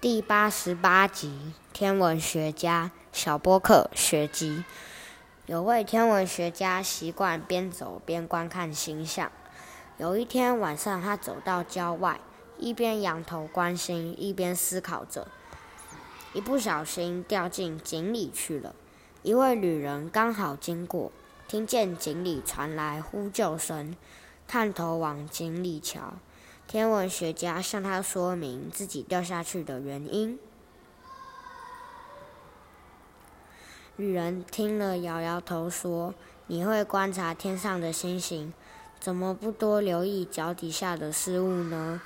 第八十八集：天文学家小波克学机。有位天文学家习惯边走边观看星象。有一天晚上，他走到郊外，一边仰头观星，一边思考着。一不小心掉进井里去了。一位旅人刚好经过，听见井里传来呼救声，探头往井里瞧。天文学家向他说明自己掉下去的原因。女人听了，摇摇头说：“你会观察天上的星星，怎么不多留意脚底下的事物呢？”